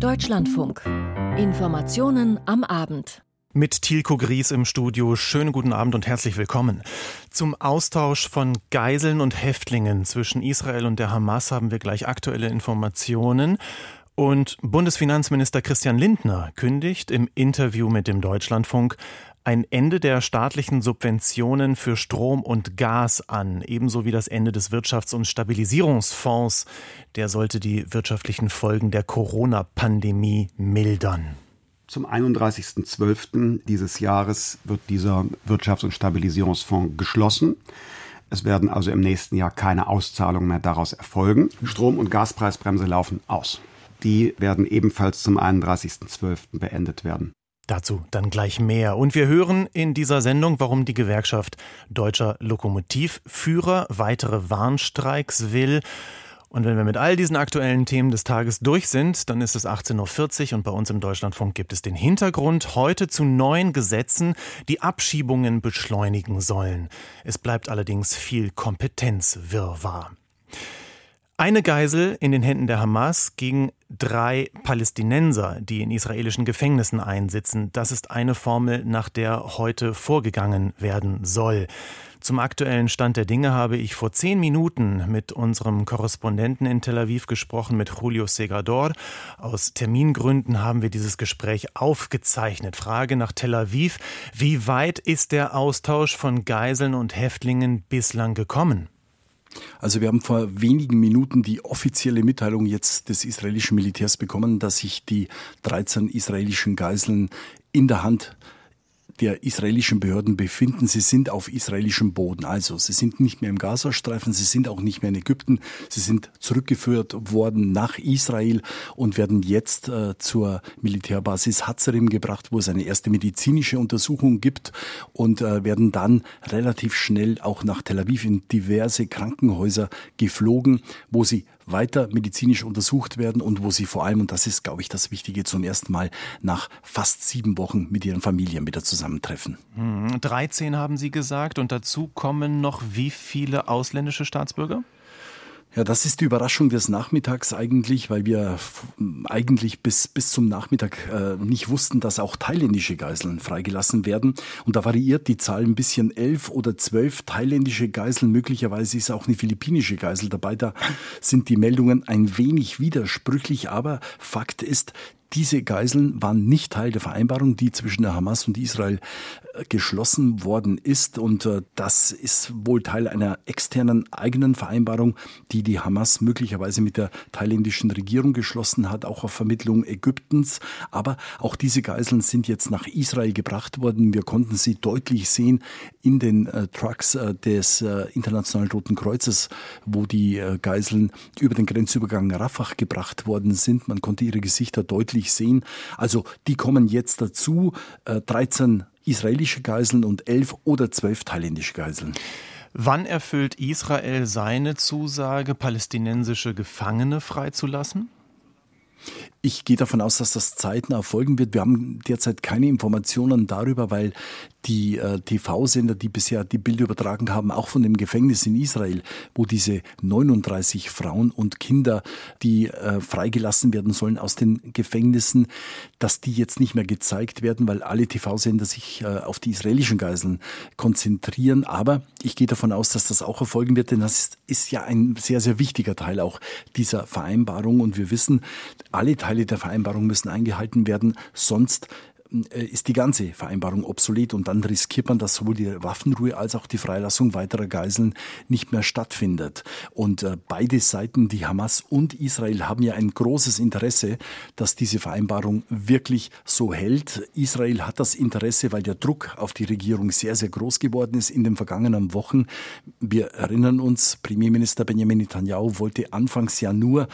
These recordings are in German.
Deutschlandfunk. Informationen am Abend. Mit Tilko Gries im Studio. Schönen guten Abend und herzlich willkommen. Zum Austausch von Geiseln und Häftlingen zwischen Israel und der Hamas haben wir gleich aktuelle Informationen. Und Bundesfinanzminister Christian Lindner kündigt im Interview mit dem Deutschlandfunk ein Ende der staatlichen Subventionen für Strom und Gas an, ebenso wie das Ende des Wirtschafts- und Stabilisierungsfonds. Der sollte die wirtschaftlichen Folgen der Corona-Pandemie mildern. Zum 31.12. dieses Jahres wird dieser Wirtschafts- und Stabilisierungsfonds geschlossen. Es werden also im nächsten Jahr keine Auszahlungen mehr daraus erfolgen. Strom- und Gaspreisbremse laufen aus. Die werden ebenfalls zum 31.12. beendet werden. Dazu dann gleich mehr. Und wir hören in dieser Sendung, warum die Gewerkschaft Deutscher Lokomotivführer weitere Warnstreiks will. Und wenn wir mit all diesen aktuellen Themen des Tages durch sind, dann ist es 18.40 Uhr und bei uns im Deutschlandfunk gibt es den Hintergrund heute zu neuen Gesetzen, die Abschiebungen beschleunigen sollen. Es bleibt allerdings viel Kompetenzwirrwarr. Eine Geisel in den Händen der Hamas gegen drei Palästinenser, die in israelischen Gefängnissen einsitzen. Das ist eine Formel, nach der heute vorgegangen werden soll. Zum aktuellen Stand der Dinge habe ich vor zehn Minuten mit unserem Korrespondenten in Tel Aviv gesprochen, mit Julio Segador. Aus Termingründen haben wir dieses Gespräch aufgezeichnet. Frage nach Tel Aviv. Wie weit ist der Austausch von Geiseln und Häftlingen bislang gekommen? Also wir haben vor wenigen Minuten die offizielle Mitteilung jetzt des israelischen Militärs bekommen, dass sich die 13 israelischen Geiseln in der Hand der israelischen Behörden befinden. Sie sind auf israelischem Boden. Also sie sind nicht mehr im Gazastreifen, sie sind auch nicht mehr in Ägypten. Sie sind zurückgeführt worden nach Israel und werden jetzt äh, zur Militärbasis Hazarim gebracht, wo es eine erste medizinische Untersuchung gibt und äh, werden dann relativ schnell auch nach Tel Aviv in diverse Krankenhäuser geflogen, wo sie weiter medizinisch untersucht werden und wo sie vor allem, und das ist, glaube ich, das Wichtige, zum ersten Mal nach fast sieben Wochen mit ihren Familien wieder zusammentreffen. 13 hm, haben Sie gesagt und dazu kommen noch wie viele ausländische Staatsbürger? Ja, das ist die Überraschung des Nachmittags eigentlich, weil wir eigentlich bis, bis zum Nachmittag äh, nicht wussten, dass auch thailändische Geiseln freigelassen werden. Und da variiert die Zahl ein bisschen elf oder zwölf thailändische Geiseln. Möglicherweise ist auch eine philippinische Geisel dabei. Da sind die Meldungen ein wenig widersprüchlich. Aber Fakt ist, diese Geiseln waren nicht Teil der Vereinbarung, die zwischen der Hamas und Israel äh, geschlossen worden ist. Und äh, das ist wohl Teil einer externen eigenen Vereinbarung, die die Hamas möglicherweise mit der thailändischen Regierung geschlossen hat, auch auf Vermittlung Ägyptens. Aber auch diese Geiseln sind jetzt nach Israel gebracht worden. Wir konnten sie deutlich sehen in den äh, Trucks des Internationalen Roten Kreuzes, wo die Geiseln über den Grenzübergang Rafah gebracht worden sind. Man konnte ihre Gesichter deutlich deutlich sehen. Also die kommen jetzt dazu, 13 äh, israelische Geiseln und 11 oder 12 thailändische Geiseln. Wann erfüllt Israel seine Zusage, palästinensische Gefangene freizulassen? Ich gehe davon aus, dass das zeitnah erfolgen wird. Wir haben derzeit keine Informationen darüber, weil die äh, TV-Sender, die bisher die Bilder übertragen haben, auch von dem Gefängnis in Israel, wo diese 39 Frauen und Kinder, die äh, freigelassen werden sollen aus den Gefängnissen, dass die jetzt nicht mehr gezeigt werden, weil alle TV-Sender sich äh, auf die israelischen Geiseln konzentrieren. Aber ich gehe davon aus, dass das auch erfolgen wird, denn das ist, ist ja ein sehr, sehr wichtiger Teil auch dieser Vereinbarung. Und wir wissen, alle Teile der Vereinbarung müssen eingehalten werden, sonst ist die ganze Vereinbarung obsolet und dann riskiert man, dass sowohl die Waffenruhe als auch die Freilassung weiterer Geiseln nicht mehr stattfindet. Und äh, beide Seiten, die Hamas und Israel, haben ja ein großes Interesse, dass diese Vereinbarung wirklich so hält. Israel hat das Interesse, weil der Druck auf die Regierung sehr, sehr groß geworden ist in den vergangenen Wochen. Wir erinnern uns, Premierminister Benjamin Netanyahu wollte anfangs ja nur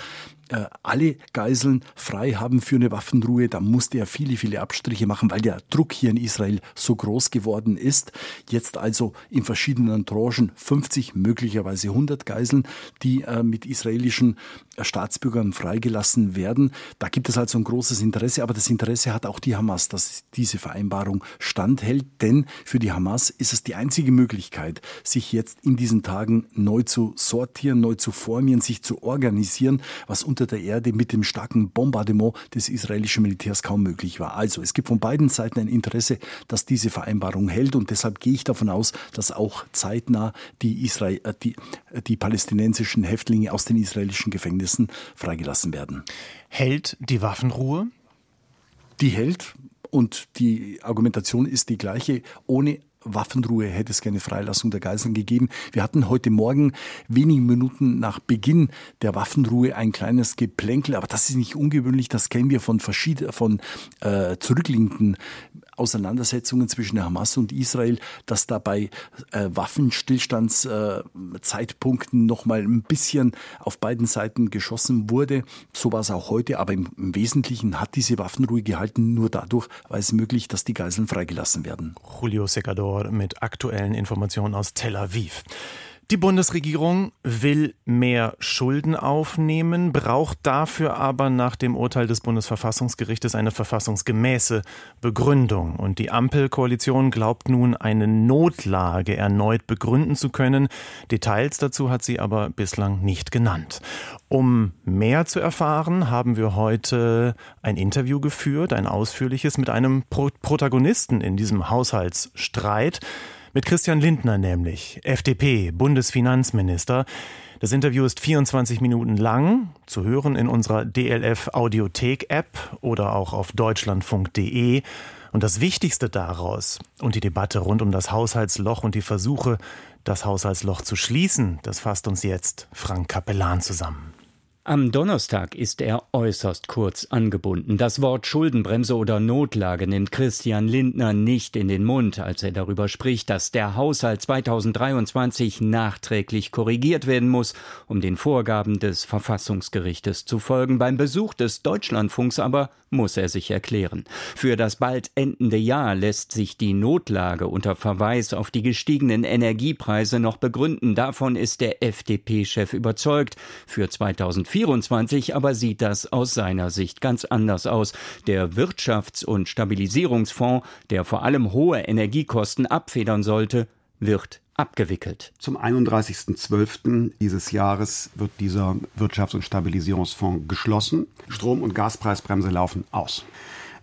äh, alle Geiseln frei haben für eine Waffenruhe, da musste er viele, viele Abstriche machen, weil der Druck hier in Israel so groß geworden ist. Jetzt also in verschiedenen Tranchen 50, möglicherweise 100 Geiseln, die äh, mit israelischen äh, Staatsbürgern freigelassen werden. Da gibt es also ein großes Interesse, aber das Interesse hat auch die Hamas, dass diese Vereinbarung standhält, denn für die Hamas ist es die einzige Möglichkeit, sich jetzt in diesen Tagen neu zu sortieren, neu zu formieren, sich zu organisieren, was unter unter der Erde mit dem starken Bombardement des israelischen Militärs kaum möglich war. Also es gibt von beiden Seiten ein Interesse, dass diese Vereinbarung hält und deshalb gehe ich davon aus, dass auch zeitnah die, Israel, äh, die, äh, die palästinensischen Häftlinge aus den israelischen Gefängnissen freigelassen werden. Hält die Waffenruhe? Die hält und die Argumentation ist die gleiche. Ohne Waffenruhe hätte es keine Freilassung der Geiseln gegeben. Wir hatten heute Morgen wenige Minuten nach Beginn der Waffenruhe ein kleines Geplänkel, aber das ist nicht ungewöhnlich. Das kennen wir von verschiedenen, von äh, zurückliegenden Auseinandersetzungen zwischen Hamas und Israel, dass dabei äh, Waffenstillstandszeitpunkten äh, noch mal ein bisschen auf beiden Seiten geschossen wurde. So war es auch heute, aber im, im Wesentlichen hat diese Waffenruhe gehalten. Nur dadurch war es möglich, dass die Geiseln freigelassen werden. Julio Secador mit aktuellen Informationen aus Tel Aviv. Die Bundesregierung will mehr Schulden aufnehmen, braucht dafür aber nach dem Urteil des Bundesverfassungsgerichtes eine verfassungsgemäße Begründung. Und die Ampelkoalition glaubt nun, eine Notlage erneut begründen zu können. Details dazu hat sie aber bislang nicht genannt. Um mehr zu erfahren, haben wir heute ein Interview geführt, ein ausführliches mit einem Pro Protagonisten in diesem Haushaltsstreit. Mit Christian Lindner nämlich, FDP, Bundesfinanzminister. Das Interview ist 24 Minuten lang, zu hören in unserer DLF Audiothek App oder auch auf deutschlandfunk.de. Und das Wichtigste daraus und die Debatte rund um das Haushaltsloch und die Versuche, das Haushaltsloch zu schließen, das fasst uns jetzt Frank Kapellan zusammen. Am Donnerstag ist er äußerst kurz angebunden. Das Wort Schuldenbremse oder Notlage nimmt Christian Lindner nicht in den Mund, als er darüber spricht, dass der Haushalt 2023 nachträglich korrigiert werden muss, um den Vorgaben des Verfassungsgerichtes zu folgen. Beim Besuch des Deutschlandfunks aber muss er sich erklären. Für das bald endende Jahr lässt sich die Notlage unter Verweis auf die gestiegenen Energiepreise noch begründen. Davon ist der FDP-Chef überzeugt. Für 2024 2024 aber sieht das aus seiner Sicht ganz anders aus. Der Wirtschafts- und Stabilisierungsfonds, der vor allem hohe Energiekosten abfedern sollte, wird abgewickelt. Zum 31.12. dieses Jahres wird dieser Wirtschafts- und Stabilisierungsfonds geschlossen. Strom- und Gaspreisbremse laufen aus.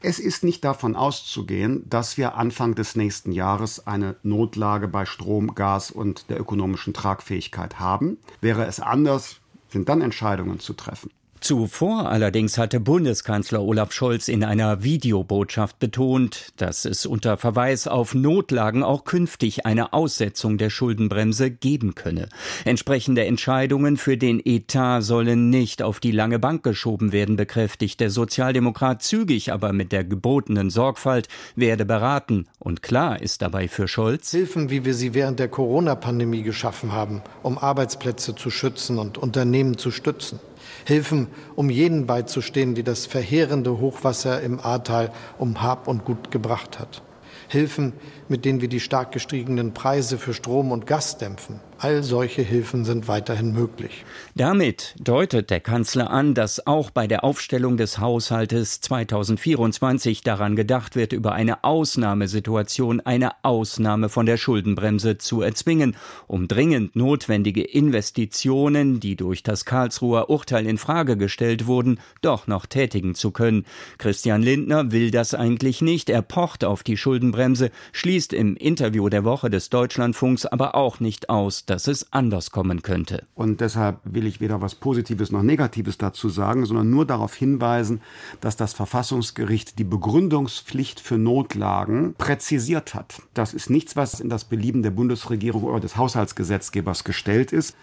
Es ist nicht davon auszugehen, dass wir Anfang des nächsten Jahres eine Notlage bei Strom, Gas und der ökonomischen Tragfähigkeit haben. Wäre es anders, sind dann Entscheidungen zu treffen. Zuvor allerdings hatte Bundeskanzler Olaf Scholz in einer Videobotschaft betont, dass es unter Verweis auf Notlagen auch künftig eine Aussetzung der Schuldenbremse geben könne. Entsprechende Entscheidungen für den Etat sollen nicht auf die lange Bank geschoben werden, bekräftigt der Sozialdemokrat zügig, aber mit der gebotenen Sorgfalt werde beraten. Und klar ist dabei für Scholz Hilfen, wie wir sie während der Corona-Pandemie geschaffen haben, um Arbeitsplätze zu schützen und Unternehmen zu stützen Hilfen, um jenen beizustehen, die das verheerende Hochwasser im Ahrtal um Hab und Gut gebracht hat. Hilfen, mit denen wir die stark gestiegenen Preise für Strom und Gas dämpfen. All solche Hilfen sind weiterhin möglich. Damit deutet der Kanzler an, dass auch bei der Aufstellung des Haushaltes 2024 daran gedacht wird, über eine Ausnahmesituation eine Ausnahme von der Schuldenbremse zu erzwingen, um dringend notwendige Investitionen, die durch das Karlsruher Urteil in Frage gestellt wurden, doch noch tätigen zu können. Christian Lindner will das eigentlich nicht. Er pocht auf die Schuldenbremse, schließt im Interview der Woche des Deutschlandfunks aber auch nicht aus, dass es anders kommen könnte. Und deshalb will ich weder was Positives noch Negatives dazu sagen, sondern nur darauf hinweisen, dass das Verfassungsgericht die Begründungspflicht für Notlagen präzisiert hat. Das ist nichts, was in das Belieben der Bundesregierung oder des Haushaltsgesetzgebers gestellt ist.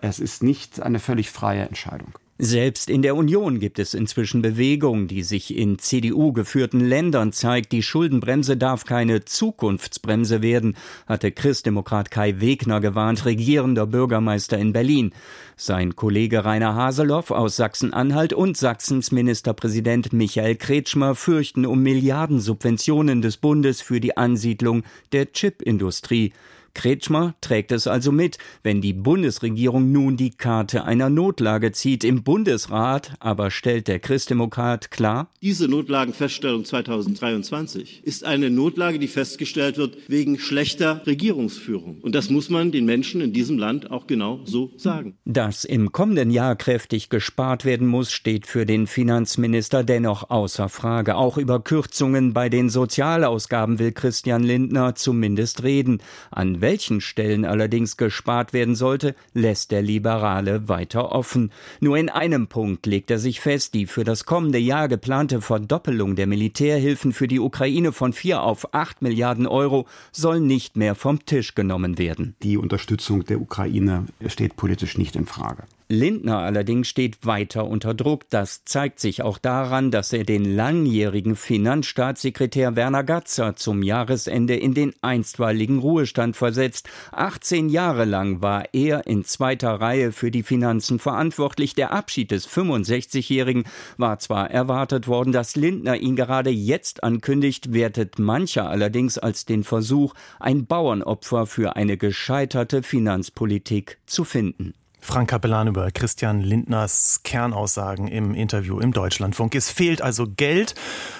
Es ist nicht eine völlig freie Entscheidung. Selbst in der Union gibt es inzwischen Bewegung, die sich in CDU geführten Ländern zeigt. Die Schuldenbremse darf keine Zukunftsbremse werden, hatte Christdemokrat Kai Wegner gewarnt, regierender Bürgermeister in Berlin. Sein Kollege Rainer Haseloff aus Sachsen-Anhalt und Sachsens Ministerpräsident Michael Kretschmer fürchten um Milliardensubventionen des Bundes für die Ansiedlung der Chipindustrie. Kretschmer trägt es also mit, wenn die Bundesregierung nun die Karte einer Notlage zieht. Im Bundesrat aber stellt der Christdemokrat klar, diese Notlagenfeststellung 2023 ist eine Notlage, die festgestellt wird wegen schlechter Regierungsführung. Und das muss man den Menschen in diesem Land auch genau so sagen. Dass im kommenden Jahr kräftig gespart werden muss, steht für den Finanzminister dennoch außer Frage. Auch über Kürzungen bei den Sozialausgaben will Christian Lindner zumindest reden. An welchen Stellen allerdings gespart werden sollte, lässt der Liberale weiter offen. Nur in einem Punkt legt er sich fest, die für das kommende Jahr geplante Verdoppelung der Militärhilfen für die Ukraine von vier auf acht Milliarden Euro soll nicht mehr vom Tisch genommen werden. Die Unterstützung der Ukraine steht politisch nicht in Frage. Lindner allerdings steht weiter unter Druck. Das zeigt sich auch daran, dass er den langjährigen Finanzstaatssekretär Werner Gatzer zum Jahresende in den einstweiligen Ruhestand versetzt. 18 Jahre lang war er in zweiter Reihe für die Finanzen verantwortlich. Der Abschied des 65-Jährigen war zwar erwartet worden, dass Lindner ihn gerade jetzt ankündigt, wertet mancher allerdings als den Versuch, ein Bauernopfer für eine gescheiterte Finanzpolitik zu finden. Frank Kapellan über Christian Lindners Kernaussagen im Interview im Deutschlandfunk. Es fehlt also Geld.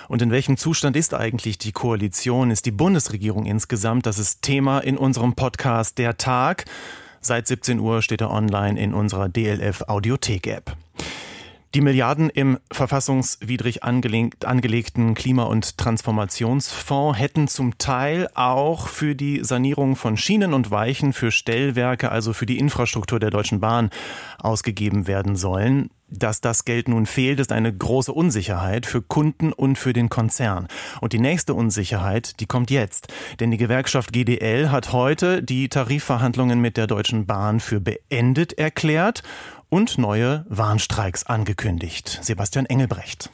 Und in welchem Zustand ist eigentlich die Koalition, ist die Bundesregierung insgesamt? Das ist Thema in unserem Podcast Der Tag. Seit 17 Uhr steht er online in unserer DLF Audiothek App. Die Milliarden im verfassungswidrig angelegten Klima- und Transformationsfonds hätten zum Teil auch für die Sanierung von Schienen und Weichen für Stellwerke, also für die Infrastruktur der Deutschen Bahn, ausgegeben werden sollen. Dass das Geld nun fehlt, ist eine große Unsicherheit für Kunden und für den Konzern. Und die nächste Unsicherheit, die kommt jetzt. Denn die Gewerkschaft GDL hat heute die Tarifverhandlungen mit der Deutschen Bahn für beendet erklärt und neue Warnstreiks angekündigt. Sebastian Engelbrecht.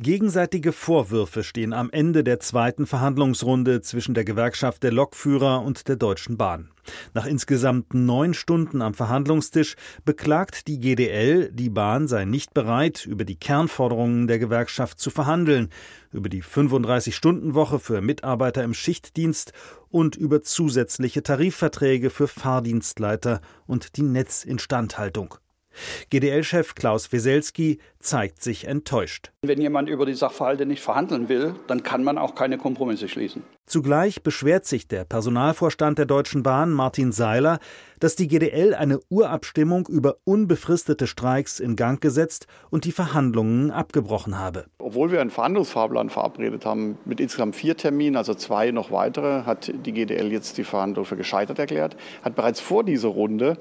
Gegenseitige Vorwürfe stehen am Ende der zweiten Verhandlungsrunde zwischen der Gewerkschaft der Lokführer und der Deutschen Bahn. Nach insgesamt neun Stunden am Verhandlungstisch beklagt die GDL, die Bahn sei nicht bereit, über die Kernforderungen der Gewerkschaft zu verhandeln, über die 35-Stunden-Woche für Mitarbeiter im Schichtdienst und über zusätzliche Tarifverträge für Fahrdienstleiter und die Netzinstandhaltung. GDL-Chef Klaus Weselski zeigt sich enttäuscht. Wenn jemand über die Sachverhalte nicht verhandeln will, dann kann man auch keine Kompromisse schließen. Zugleich beschwert sich der Personalvorstand der Deutschen Bahn, Martin Seiler, dass die GDL eine Urabstimmung über unbefristete Streiks in Gang gesetzt und die Verhandlungen abgebrochen habe. Obwohl wir einen Verhandlungsfahrplan verabredet haben mit insgesamt vier Terminen, also zwei noch weitere, hat die GDL jetzt die Verhandlung für gescheitert erklärt, hat bereits vor dieser Runde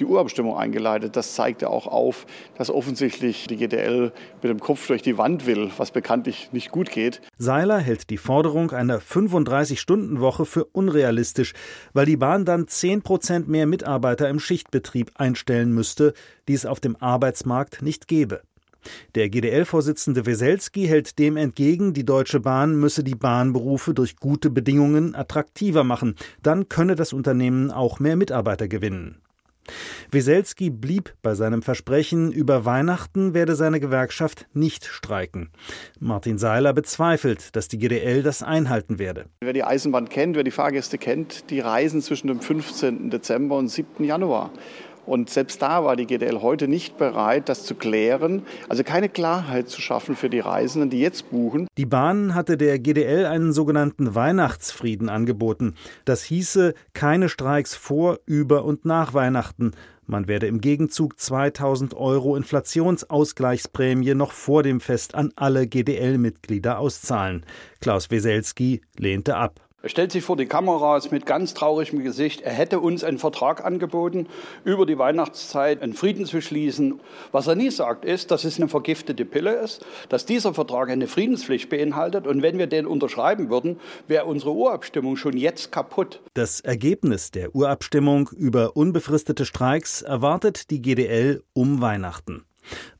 die Urabstimmung eingeleitet. Das zeigte auch auf, dass offensichtlich die GDL mit dem Kopf durch die Wand will, was bekanntlich nicht gut geht. Seiler hält die Forderung einer 35-Stunden-Woche für unrealistisch, weil die Bahn dann 10 Prozent mehr Mitarbeiter im Schichtbetrieb einstellen müsste, die es auf dem Arbeitsmarkt nicht gäbe. Der GDL-Vorsitzende Weselski hält dem entgegen, die Deutsche Bahn müsse die Bahnberufe durch gute Bedingungen attraktiver machen. Dann könne das Unternehmen auch mehr Mitarbeiter gewinnen. Weselski blieb bei seinem Versprechen, über Weihnachten werde seine Gewerkschaft nicht streiken. Martin Seiler bezweifelt, dass die GDL das einhalten werde. Wer die Eisenbahn kennt, wer die Fahrgäste kennt, die reisen zwischen dem 15. Dezember und 7. Januar. Und selbst da war die GDL heute nicht bereit, das zu klären, also keine Klarheit zu schaffen für die Reisenden, die jetzt buchen. Die Bahn hatte der GDL einen sogenannten Weihnachtsfrieden angeboten. Das hieße keine Streiks vor, über und nach Weihnachten. Man werde im Gegenzug 2000 Euro Inflationsausgleichsprämie noch vor dem Fest an alle GDL-Mitglieder auszahlen. Klaus Weselski lehnte ab. Er stellt sich vor die Kameras mit ganz traurigem Gesicht. Er hätte uns einen Vertrag angeboten, über die Weihnachtszeit einen Frieden zu schließen. Was er nie sagt, ist, dass es eine vergiftete Pille ist, dass dieser Vertrag eine Friedenspflicht beinhaltet. Und wenn wir den unterschreiben würden, wäre unsere Urabstimmung schon jetzt kaputt. Das Ergebnis der Urabstimmung über unbefristete Streiks erwartet die GDL um Weihnachten.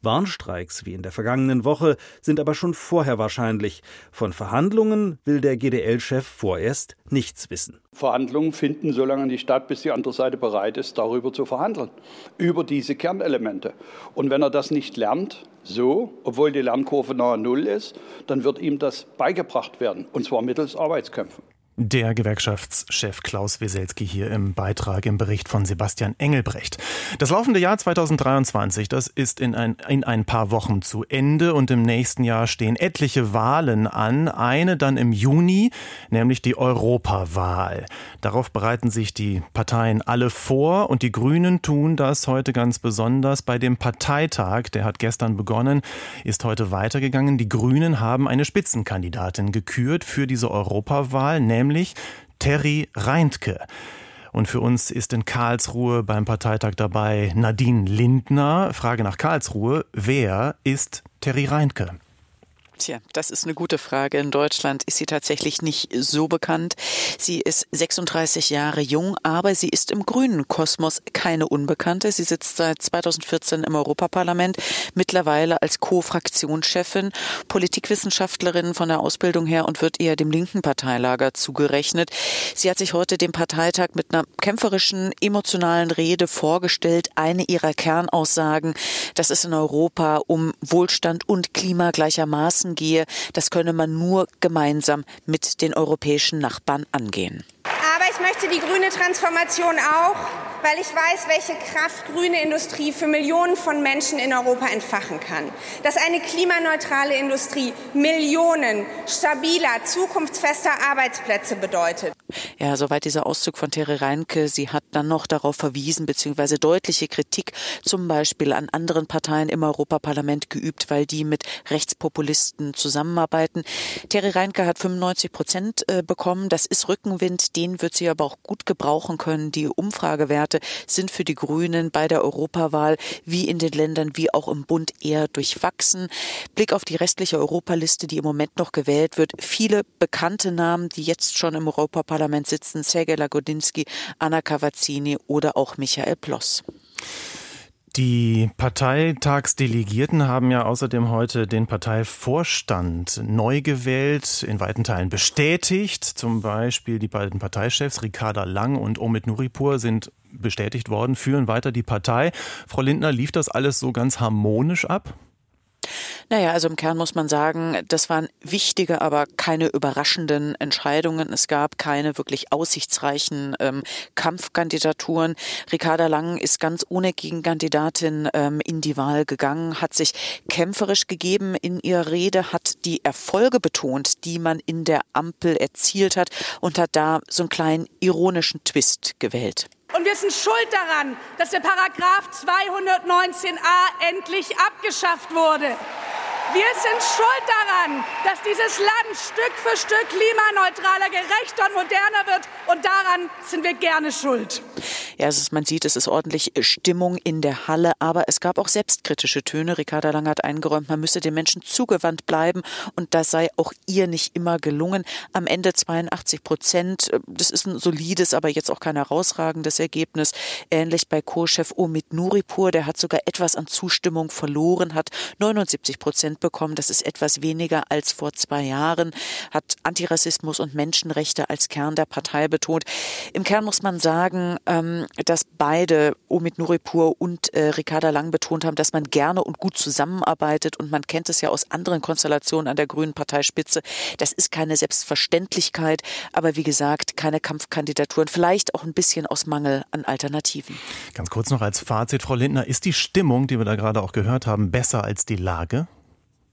Warnstreiks wie in der vergangenen Woche sind aber schon vorher wahrscheinlich. Von Verhandlungen will der GDL-Chef vorerst nichts wissen. Verhandlungen finden so lange nicht statt, bis die andere Seite bereit ist, darüber zu verhandeln, über diese Kernelemente. Und wenn er das nicht lernt, so, obwohl die Lernkurve nahe Null ist, dann wird ihm das beigebracht werden, und zwar mittels Arbeitskämpfen. Der Gewerkschaftschef Klaus Weselski hier im Beitrag im Bericht von Sebastian Engelbrecht. Das laufende Jahr 2023, das ist in ein, in ein paar Wochen zu Ende und im nächsten Jahr stehen etliche Wahlen an. Eine dann im Juni, nämlich die Europawahl. Darauf bereiten sich die Parteien alle vor und die Grünen tun das heute ganz besonders bei dem Parteitag. Der hat gestern begonnen, ist heute weitergegangen. Die Grünen haben eine Spitzenkandidatin gekürt für diese Europawahl, nämlich nämlich Terry Reintke. Und für uns ist in Karlsruhe beim Parteitag dabei Nadine Lindner. Frage nach Karlsruhe. Wer ist Terry Reintke? Tja, das ist eine gute Frage. In Deutschland ist sie tatsächlich nicht so bekannt. Sie ist 36 Jahre jung, aber sie ist im grünen Kosmos keine Unbekannte. Sie sitzt seit 2014 im Europaparlament, mittlerweile als Co-Fraktionschefin, Politikwissenschaftlerin von der Ausbildung her und wird eher dem linken Parteilager zugerechnet. Sie hat sich heute dem Parteitag mit einer kämpferischen, emotionalen Rede vorgestellt. Eine ihrer Kernaussagen, dass es in Europa um Wohlstand und Klima gleichermaßen Gehe, das könne man nur gemeinsam mit den europäischen Nachbarn angehen. Aber ich möchte die grüne Transformation auch, weil ich weiß, welche Kraft grüne Industrie für Millionen von Menschen in Europa entfachen kann. Dass eine klimaneutrale Industrie Millionen stabiler, zukunftsfester Arbeitsplätze bedeutet. Ja, soweit dieser Auszug von Tere Reinke. Sie hat dann noch darauf verwiesen, beziehungsweise deutliche Kritik zum Beispiel an anderen Parteien im Europaparlament geübt, weil die mit Rechtspopulisten zusammenarbeiten. Tere Reinke hat 95 Prozent äh, bekommen. Das ist Rückenwind. Den wird sie aber auch gut gebrauchen können. Die Umfragewerte sind für die Grünen bei der Europawahl wie in den Ländern wie auch im Bund eher durchwachsen. Blick auf die restliche Europaliste, die im Moment noch gewählt wird. Viele bekannte Namen, die jetzt schon im Europaparlament Parlament sitzen Sergej Lagodinsky, Anna Cavazzini oder auch Michael Ploss. Die Parteitagsdelegierten haben ja außerdem heute den Parteivorstand neu gewählt, in weiten Teilen bestätigt. Zum Beispiel die beiden Parteichefs Ricarda Lang und Omid Nuripur sind bestätigt worden, führen weiter die Partei. Frau Lindner, lief das alles so ganz harmonisch ab? Naja, also im Kern muss man sagen, das waren wichtige, aber keine überraschenden Entscheidungen. Es gab keine wirklich aussichtsreichen ähm, Kampfkandidaturen. Ricarda Lang ist ganz ohne Gegenkandidatin ähm, in die Wahl gegangen, hat sich kämpferisch gegeben in ihrer Rede, hat die Erfolge betont, die man in der Ampel erzielt hat und hat da so einen kleinen ironischen Twist gewählt. Und wir sind schuld daran, dass der Paragraph 219a endlich abgeschafft wurde. Wir sind schuld daran, dass dieses Land Stück für Stück klimaneutraler, gerechter und moderner wird. Und daran sind wir gerne schuld. Ja, also man sieht, es ist ordentlich Stimmung in der Halle, aber es gab auch selbstkritische Töne. Ricarda Lang hat eingeräumt, man müsse den Menschen zugewandt bleiben und das sei auch ihr nicht immer gelungen. Am Ende 82 Prozent, das ist ein solides, aber jetzt auch kein herausragendes Ergebnis. Ähnlich bei Co-Chef Omid Nuripur, der hat sogar etwas an Zustimmung verloren, hat 79 Prozent bekommen. Das ist etwas weniger als vor zwei Jahren, hat Antirassismus und Menschenrechte als Kern der Partei betont. Im Kern muss man sagen, ähm, dass beide, Omid Nuripur und äh, Ricarda Lang, betont haben, dass man gerne und gut zusammenarbeitet. Und man kennt es ja aus anderen Konstellationen an der Grünen Parteispitze. Das ist keine Selbstverständlichkeit, aber wie gesagt, keine Kampfkandidaturen. Vielleicht auch ein bisschen aus Mangel an Alternativen. Ganz kurz noch als Fazit, Frau Lindner, ist die Stimmung, die wir da gerade auch gehört haben, besser als die Lage?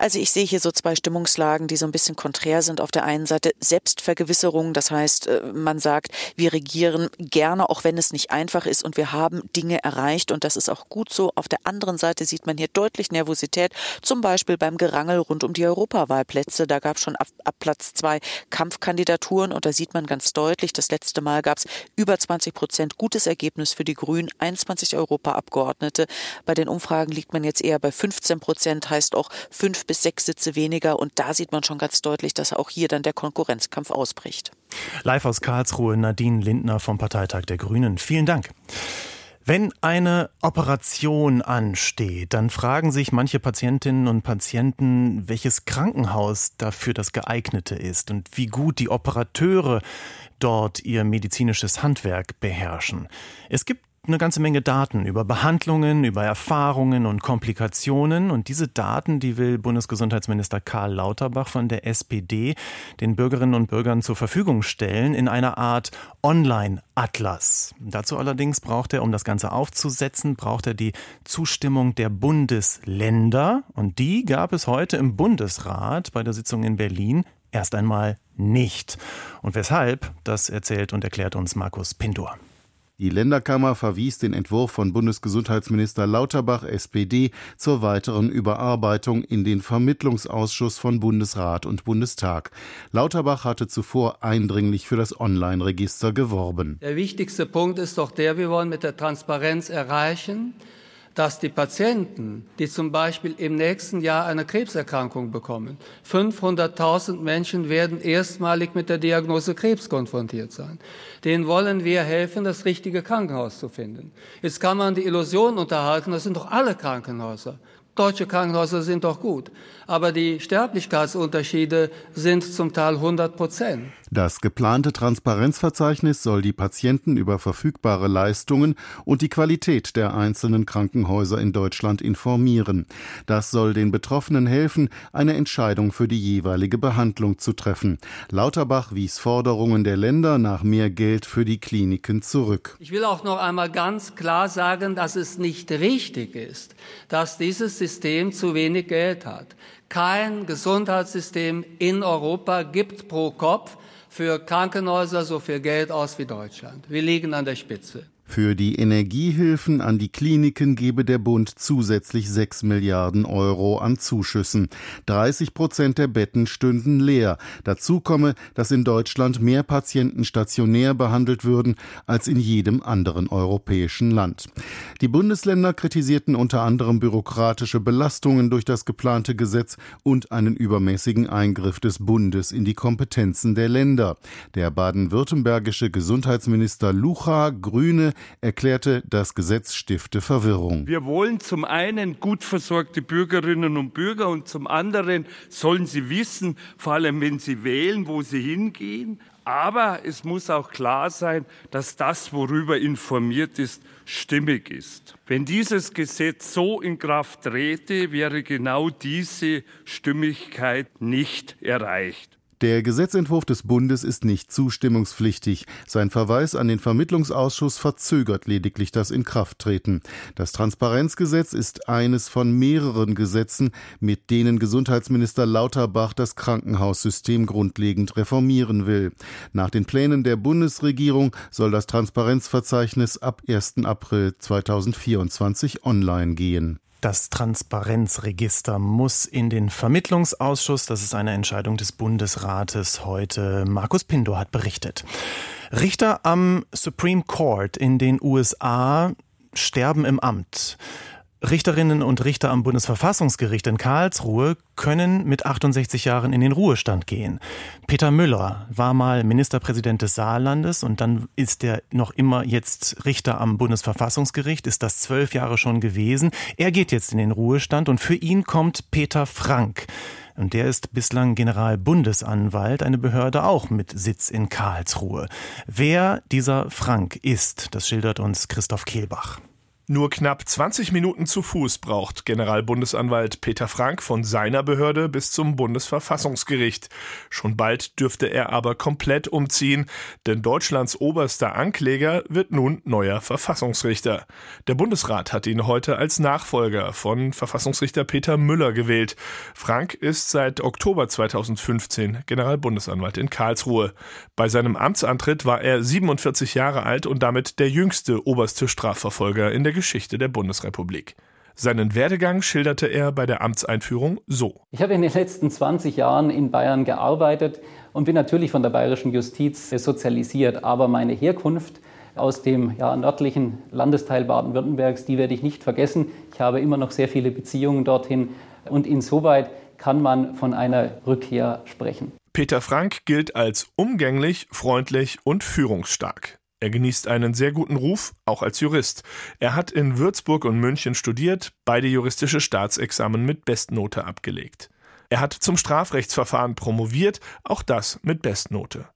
Also ich sehe hier so zwei Stimmungslagen, die so ein bisschen konträr sind. Auf der einen Seite Selbstvergewisserung, das heißt, äh, man sagt, wir regieren gerne, auch wenn es nicht einfach ist und wir haben Dinge erreicht und das ist auch gut so. Auf der anderen Seite sieht man hier deutlich Nervosität, zum Beispiel beim Gerangel rund um die Europawahlplätze. Da gab es schon ab, ab Platz zwei Kampfkandidaturen und da sieht man ganz deutlich, das letzte Mal gab es über 20 Prozent gutes Ergebnis für die Grünen, 21 Europaabgeordnete. Bei den Umfragen liegt man jetzt eher bei 15 Prozent, heißt auch fünf bis sechs Sitze weniger. Und da sieht man schon ganz deutlich, dass auch hier dann der Konkurrenzkampf ausbricht. Live aus Karlsruhe, Nadine Lindner vom Parteitag der Grünen. Vielen Dank. Wenn eine Operation ansteht, dann fragen sich manche Patientinnen und Patienten, welches Krankenhaus dafür das geeignete ist und wie gut die Operateure dort ihr medizinisches Handwerk beherrschen. Es gibt eine ganze Menge Daten über Behandlungen, über Erfahrungen und Komplikationen. Und diese Daten, die will Bundesgesundheitsminister Karl Lauterbach von der SPD den Bürgerinnen und Bürgern zur Verfügung stellen in einer Art Online-Atlas. Dazu allerdings braucht er, um das Ganze aufzusetzen, braucht er die Zustimmung der Bundesländer. Und die gab es heute im Bundesrat bei der Sitzung in Berlin erst einmal nicht. Und weshalb, das erzählt und erklärt uns Markus Pindur. Die Länderkammer verwies den Entwurf von Bundesgesundheitsminister Lauterbach SPD zur weiteren Überarbeitung in den Vermittlungsausschuss von Bundesrat und Bundestag. Lauterbach hatte zuvor eindringlich für das Online-Register geworben. Der wichtigste Punkt ist doch der, wir wollen mit der Transparenz erreichen, dass die Patienten, die zum Beispiel im nächsten Jahr eine Krebserkrankung bekommen, 500.000 Menschen werden erstmalig mit der Diagnose Krebs konfrontiert sein. Denen wollen wir helfen, das richtige Krankenhaus zu finden. Jetzt kann man die Illusion unterhalten, das sind doch alle Krankenhäuser. Deutsche Krankenhäuser sind doch gut, aber die Sterblichkeitsunterschiede sind zum Teil 100 Prozent. Das geplante Transparenzverzeichnis soll die Patienten über verfügbare Leistungen und die Qualität der einzelnen Krankenhäuser in Deutschland informieren. Das soll den Betroffenen helfen, eine Entscheidung für die jeweilige Behandlung zu treffen. Lauterbach wies Forderungen der Länder nach mehr Geld für die Kliniken zurück. Ich will auch noch einmal ganz klar sagen, dass es nicht richtig ist, dass dieses System zu wenig Geld hat. Kein Gesundheitssystem in Europa gibt pro Kopf für Krankenhäuser so viel Geld aus wie Deutschland. Wir liegen an der Spitze. Für die Energiehilfen an die Kliniken gebe der Bund zusätzlich 6 Milliarden Euro an Zuschüssen. 30 Prozent der Betten stünden leer. Dazu komme, dass in Deutschland mehr Patienten stationär behandelt würden als in jedem anderen europäischen Land. Die Bundesländer kritisierten unter anderem bürokratische Belastungen durch das geplante Gesetz und einen übermäßigen Eingriff des Bundes in die Kompetenzen der Länder. Der baden-württembergische Gesundheitsminister Lucha, Grüne, erklärte, das Gesetz stifte Verwirrung. Wir wollen zum einen gut versorgte Bürgerinnen und Bürger und zum anderen sollen sie wissen, vor allem wenn sie wählen, wo sie hingehen. Aber es muss auch klar sein, dass das, worüber informiert ist, stimmig ist. Wenn dieses Gesetz so in Kraft trete, wäre genau diese Stimmigkeit nicht erreicht. Der Gesetzentwurf des Bundes ist nicht zustimmungspflichtig. Sein Verweis an den Vermittlungsausschuss verzögert lediglich das Inkrafttreten. Das Transparenzgesetz ist eines von mehreren Gesetzen, mit denen Gesundheitsminister Lauterbach das Krankenhaussystem grundlegend reformieren will. Nach den Plänen der Bundesregierung soll das Transparenzverzeichnis ab 1. April 2024 online gehen. Das Transparenzregister muss in den Vermittlungsausschuss. Das ist eine Entscheidung des Bundesrates heute. Markus Pindo hat berichtet. Richter am Supreme Court in den USA sterben im Amt. Richterinnen und Richter am Bundesverfassungsgericht in Karlsruhe können mit 68 Jahren in den Ruhestand gehen. Peter Müller war mal Ministerpräsident des Saarlandes und dann ist er noch immer jetzt Richter am Bundesverfassungsgericht, ist das zwölf Jahre schon gewesen. Er geht jetzt in den Ruhestand und für ihn kommt Peter Frank. Und der ist bislang Generalbundesanwalt, eine Behörde auch mit Sitz in Karlsruhe. Wer dieser Frank ist, das schildert uns Christoph Kehlbach. Nur knapp 20 Minuten zu Fuß braucht Generalbundesanwalt Peter Frank von seiner Behörde bis zum Bundesverfassungsgericht. Schon bald dürfte er aber komplett umziehen, denn Deutschlands oberster Ankläger wird nun neuer Verfassungsrichter. Der Bundesrat hat ihn heute als Nachfolger von Verfassungsrichter Peter Müller gewählt. Frank ist seit Oktober 2015 Generalbundesanwalt in Karlsruhe. Bei seinem Amtsantritt war er 47 Jahre alt und damit der jüngste oberste Strafverfolger in der Geschichte der Bundesrepublik. Seinen Werdegang schilderte er bei der Amtseinführung so. Ich habe in den letzten 20 Jahren in Bayern gearbeitet und bin natürlich von der bayerischen Justiz sozialisiert, aber meine Herkunft aus dem ja, nördlichen Landesteil Baden-Württembergs, die werde ich nicht vergessen. Ich habe immer noch sehr viele Beziehungen dorthin und insoweit kann man von einer Rückkehr sprechen. Peter Frank gilt als umgänglich, freundlich und führungsstark. Er genießt einen sehr guten Ruf, auch als Jurist. Er hat in Würzburg und München studiert, beide juristische Staatsexamen mit Bestnote abgelegt. Er hat zum Strafrechtsverfahren promoviert, auch das mit Bestnote.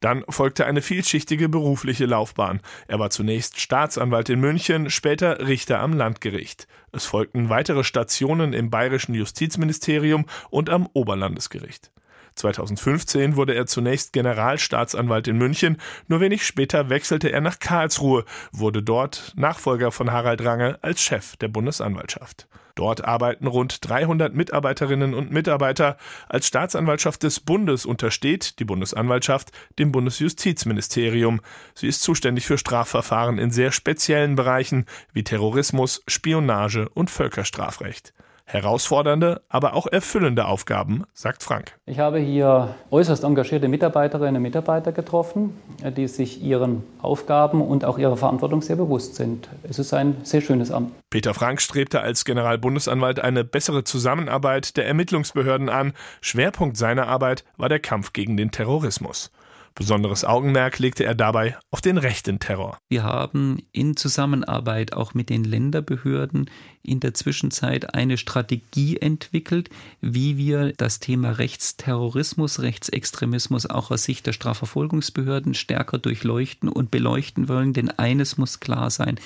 Dann folgte eine vielschichtige berufliche Laufbahn. Er war zunächst Staatsanwalt in München, später Richter am Landgericht. Es folgten weitere Stationen im bayerischen Justizministerium und am Oberlandesgericht. 2015 wurde er zunächst Generalstaatsanwalt in München, nur wenig später wechselte er nach Karlsruhe, wurde dort Nachfolger von Harald Range als Chef der Bundesanwaltschaft. Dort arbeiten rund 300 Mitarbeiterinnen und Mitarbeiter. Als Staatsanwaltschaft des Bundes untersteht die Bundesanwaltschaft dem Bundesjustizministerium. Sie ist zuständig für Strafverfahren in sehr speziellen Bereichen wie Terrorismus, Spionage und Völkerstrafrecht. Herausfordernde, aber auch erfüllende Aufgaben, sagt Frank. Ich habe hier äußerst engagierte Mitarbeiterinnen und Mitarbeiter getroffen, die sich ihren Aufgaben und auch ihrer Verantwortung sehr bewusst sind. Es ist ein sehr schönes Amt. Peter Frank strebte als Generalbundesanwalt eine bessere Zusammenarbeit der Ermittlungsbehörden an. Schwerpunkt seiner Arbeit war der Kampf gegen den Terrorismus. Besonderes Augenmerk legte er dabei auf den rechten Terror. Wir haben in Zusammenarbeit auch mit den Länderbehörden in der Zwischenzeit eine Strategie entwickelt, wie wir das Thema Rechtsterrorismus, Rechtsextremismus auch aus Sicht der Strafverfolgungsbehörden stärker durchleuchten und beleuchten wollen. Denn eines muss klar sein,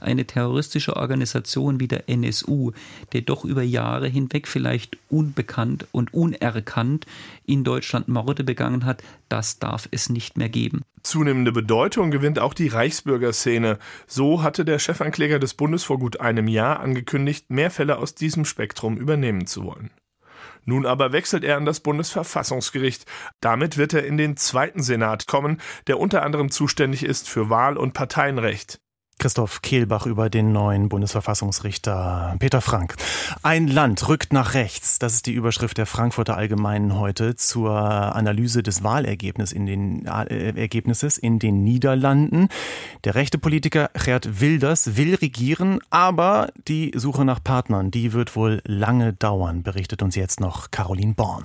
eine terroristische Organisation wie der NSU, der doch über Jahre hinweg vielleicht unbekannt und unerkannt in Deutschland Morde begangen hat, das darf es nicht mehr geben. Zunehmende Bedeutung gewinnt auch die Reichsbürgerszene. So hatte der Chefankläger des Bundes vor gut einem Jahr angekündigt, mehr Fälle aus diesem Spektrum übernehmen zu wollen. Nun aber wechselt er an das Bundesverfassungsgericht. Damit wird er in den zweiten Senat kommen, der unter anderem zuständig ist für Wahl- und Parteienrecht. Christoph Kehlbach über den neuen Bundesverfassungsrichter Peter Frank. Ein Land rückt nach rechts. Das ist die Überschrift der Frankfurter Allgemeinen heute zur Analyse des Wahlergebnisses in den, äh, Ergebnisses in den Niederlanden. Der rechte Politiker Gerd Wilders will regieren, aber die Suche nach Partnern, die wird wohl lange dauern, berichtet uns jetzt noch Caroline Born.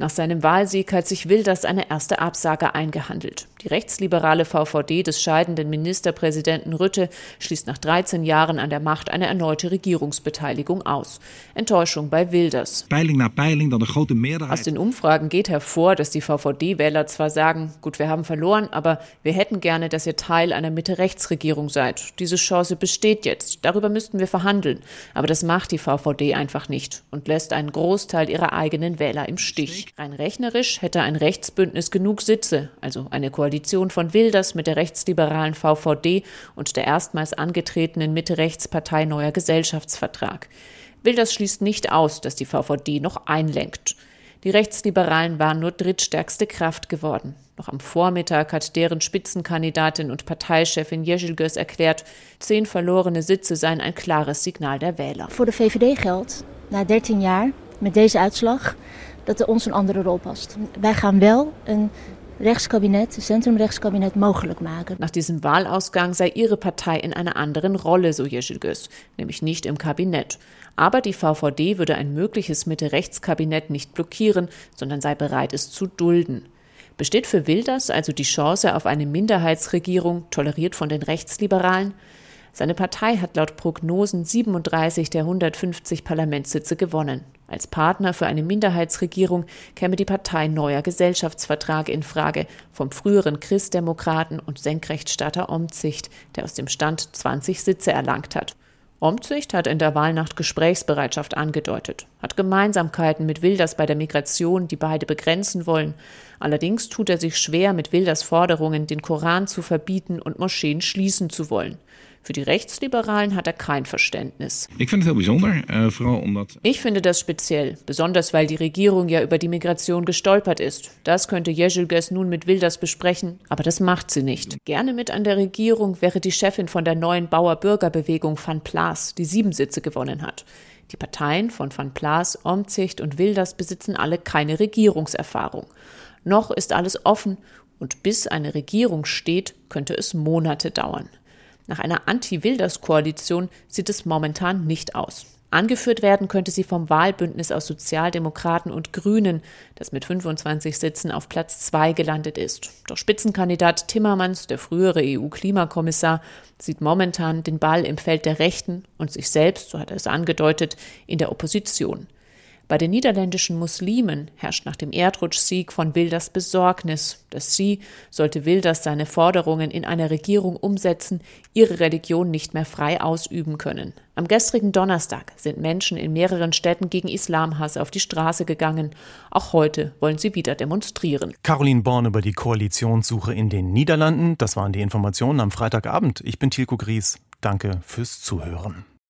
Nach seinem Wahlsieg hat sich Wilders eine erste Absage eingehandelt. Die rechtsliberale VVD des scheidenden Ministerpräsidenten Rütte schließt nach 13 Jahren an der Macht eine erneute Regierungsbeteiligung aus. Enttäuschung bei Wilders. Peiling nach Peiling, dann eine große Mehrheit. Aus den Umfragen geht hervor, dass die VVD-Wähler zwar sagen, gut, wir haben verloren, aber wir hätten gerne, dass ihr Teil einer Mitte-Rechts-Regierung seid. Diese Chance besteht jetzt. Darüber müssten wir verhandeln. Aber das macht die VVD einfach nicht und lässt einen Großteil ihrer eigenen Wähler im Stich. Rein rechnerisch hätte ein Rechtsbündnis genug Sitze, also eine Koalition von Wilders mit der rechtsliberalen VVD und der erstmals angetretenen Mitte-Rechts-Partei Neuer Gesellschaftsvertrag. Wilders schließt nicht aus, dass die VVD noch einlenkt. Die Rechtsliberalen waren nur drittstärkste Kraft geworden. Noch am Vormittag hat deren Spitzenkandidatin und Parteichefin Jezilgus erklärt, zehn verlorene Sitze seien ein klares Signal der Wähler. Voor de VVD geldt, na 13 jaar met deze uitslag, dat er ons een andere rol past. Wij gaan wel een Rechtskabinet, Zentrumrechtskabinet mogelijk maken. Nach diesem Wahlausgang sei ihre Partei in einer anderen Rolle, so Jeschilgös, nämlich nicht im Kabinett. Aber die VVD würde ein mögliches Mitte-Rechts-Kabinett nicht blockieren, sondern sei bereit, es zu dulden. Besteht für Wilders also die Chance auf eine Minderheitsregierung, toleriert von den Rechtsliberalen? Seine Partei hat laut Prognosen 37 der 150 Parlamentssitze gewonnen. Als Partner für eine Minderheitsregierung käme die Partei Neuer Gesellschaftsvertrag in Frage vom früheren Christdemokraten und Senkrechtstarter Omzicht, der aus dem Stand 20 Sitze erlangt hat. Omzicht hat in der Wahlnacht Gesprächsbereitschaft angedeutet, hat Gemeinsamkeiten mit Wilders bei der Migration, die beide begrenzen wollen. Allerdings tut er sich schwer mit Wilders Forderungen, den Koran zu verbieten und Moscheen schließen zu wollen. Für die Rechtsliberalen hat er kein Verständnis. Ich finde es bijzonder, uh, vooral omdat. Ich finde das speziell, besonders weil die Regierung ja über die Migration gestolpert ist. Das könnte Jezilges nun mit Wilders besprechen, aber das macht sie nicht. Gerne mit an der Regierung wäre die Chefin von der neuen Bauer-Bürgerbewegung Van Plaas, die sieben Sitze gewonnen hat. Die Parteien von Van Plaas, Omzicht und Wilders besitzen alle keine Regierungserfahrung. Noch ist alles offen und bis eine Regierung steht, könnte es Monate dauern. Nach einer Anti-Wilders-Koalition sieht es momentan nicht aus. Angeführt werden könnte sie vom Wahlbündnis aus Sozialdemokraten und Grünen, das mit 25 Sitzen auf Platz 2 gelandet ist. Doch Spitzenkandidat Timmermans, der frühere EU-Klimakommissar, sieht momentan den Ball im Feld der Rechten und sich selbst, so hat er es angedeutet, in der Opposition. Bei den niederländischen Muslimen herrscht nach dem Erdrutschsieg von Wilders Besorgnis, dass sie, sollte Wilders seine Forderungen in einer Regierung umsetzen, ihre Religion nicht mehr frei ausüben können. Am gestrigen Donnerstag sind Menschen in mehreren Städten gegen Islamhass auf die Straße gegangen. Auch heute wollen sie wieder demonstrieren. Caroline Born über die Koalitionssuche in den Niederlanden. Das waren die Informationen am Freitagabend. Ich bin Tilko Gries. Danke fürs Zuhören.